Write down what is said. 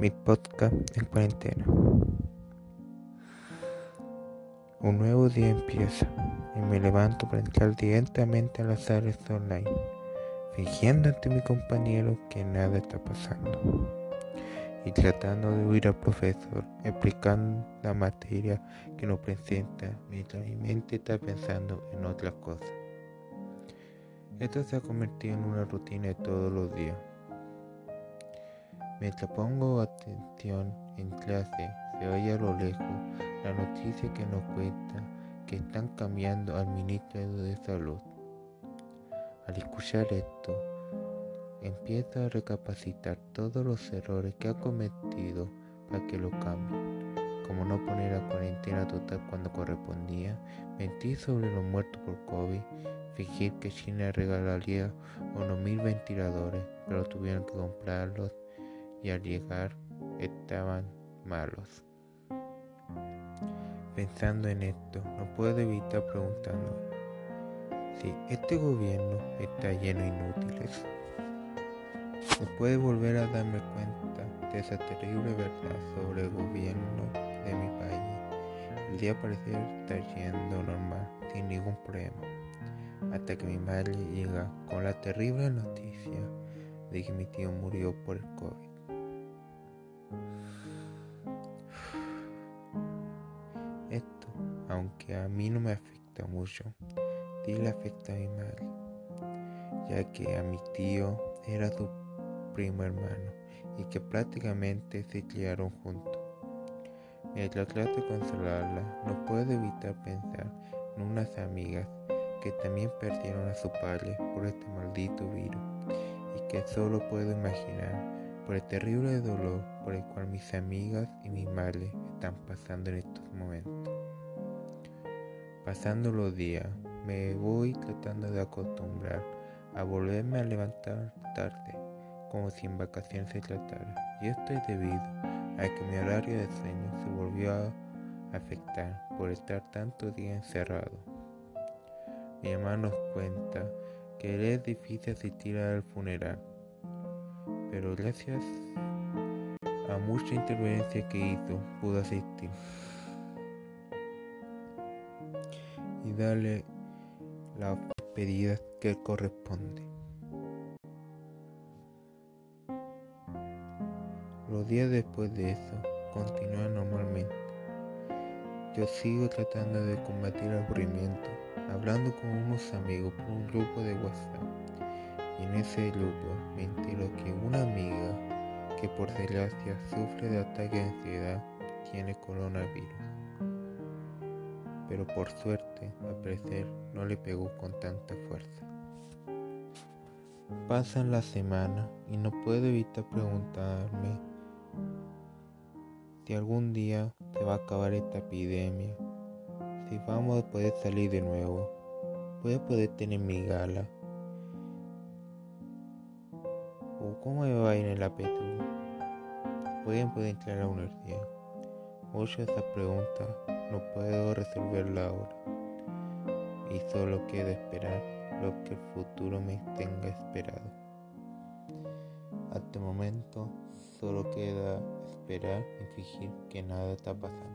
mi podcast en cuarentena. Un nuevo día empieza y me levanto para entrar directamente a las áreas online, fingiendo ante mi compañero que nada está pasando y tratando de oír al profesor explicando la materia que nos presenta mientras mi mente está pensando en otras cosas. Esto se ha convertido en una rutina de todos los días. Mientras pongo atención en clase, se oye a lo lejos la noticia que nos cuenta que están cambiando al ministro de Salud. Al escuchar esto, empiezo a recapacitar todos los errores que ha cometido para que lo cambien, como no poner a cuarentena total cuando correspondía, mentir sobre los muertos por COVID, fingir que China regalaría unos mil ventiladores, pero tuvieron que comprarlos y al llegar estaban malos. Pensando en esto, no puedo evitar preguntándome si este gobierno está lleno de inútiles. Después de volver a darme cuenta de esa terrible verdad sobre el gobierno de mi país, el día parecía estar yendo normal, sin ningún problema, hasta que mi madre llega con la terrible noticia de que mi tío murió por el COVID. Esto, aunque a mí no me afecta mucho, sí le afecta a mi madre, ya que a mi tío era su primo hermano y que prácticamente se criaron juntos. Mientras trato de consolarla, no puedo evitar pensar en unas amigas que también perdieron a su padre por este maldito virus y que solo puedo imaginar por el terrible dolor por el cual mis amigas y mi madre están pasando en estos momentos. Pasando los días, me voy tratando de acostumbrar a volverme a levantar tarde, como si en vacaciones se tratara. Y esto es debido a que mi horario de sueño se volvió a afectar por estar tanto día encerrado. Mi hermano nos cuenta que le es difícil asistir al funeral pero gracias a mucha interveniencia que hizo pudo asistir y darle la despedida que corresponde. Los días después de eso continúan normalmente. Yo sigo tratando de combatir el aburrimiento, hablando con unos amigos por un grupo de WhatsApp y en ese grupo me entero que una amiga que por desgracia sufre de ataque de ansiedad tiene coronavirus. Pero por suerte, al parecer, no le pegó con tanta fuerza. Pasan las semanas y no puedo evitar preguntarme si algún día se va a acabar esta epidemia, si vamos a poder salir de nuevo, voy a poder tener mi gala cómo me va a ir en la PTU. ¿Pueden poder entrar a la universidad? Muchas de esas preguntas no puedo resolverla ahora. Y solo queda esperar lo que el futuro me tenga esperado. Hasta el momento solo queda esperar y fingir que nada está pasando.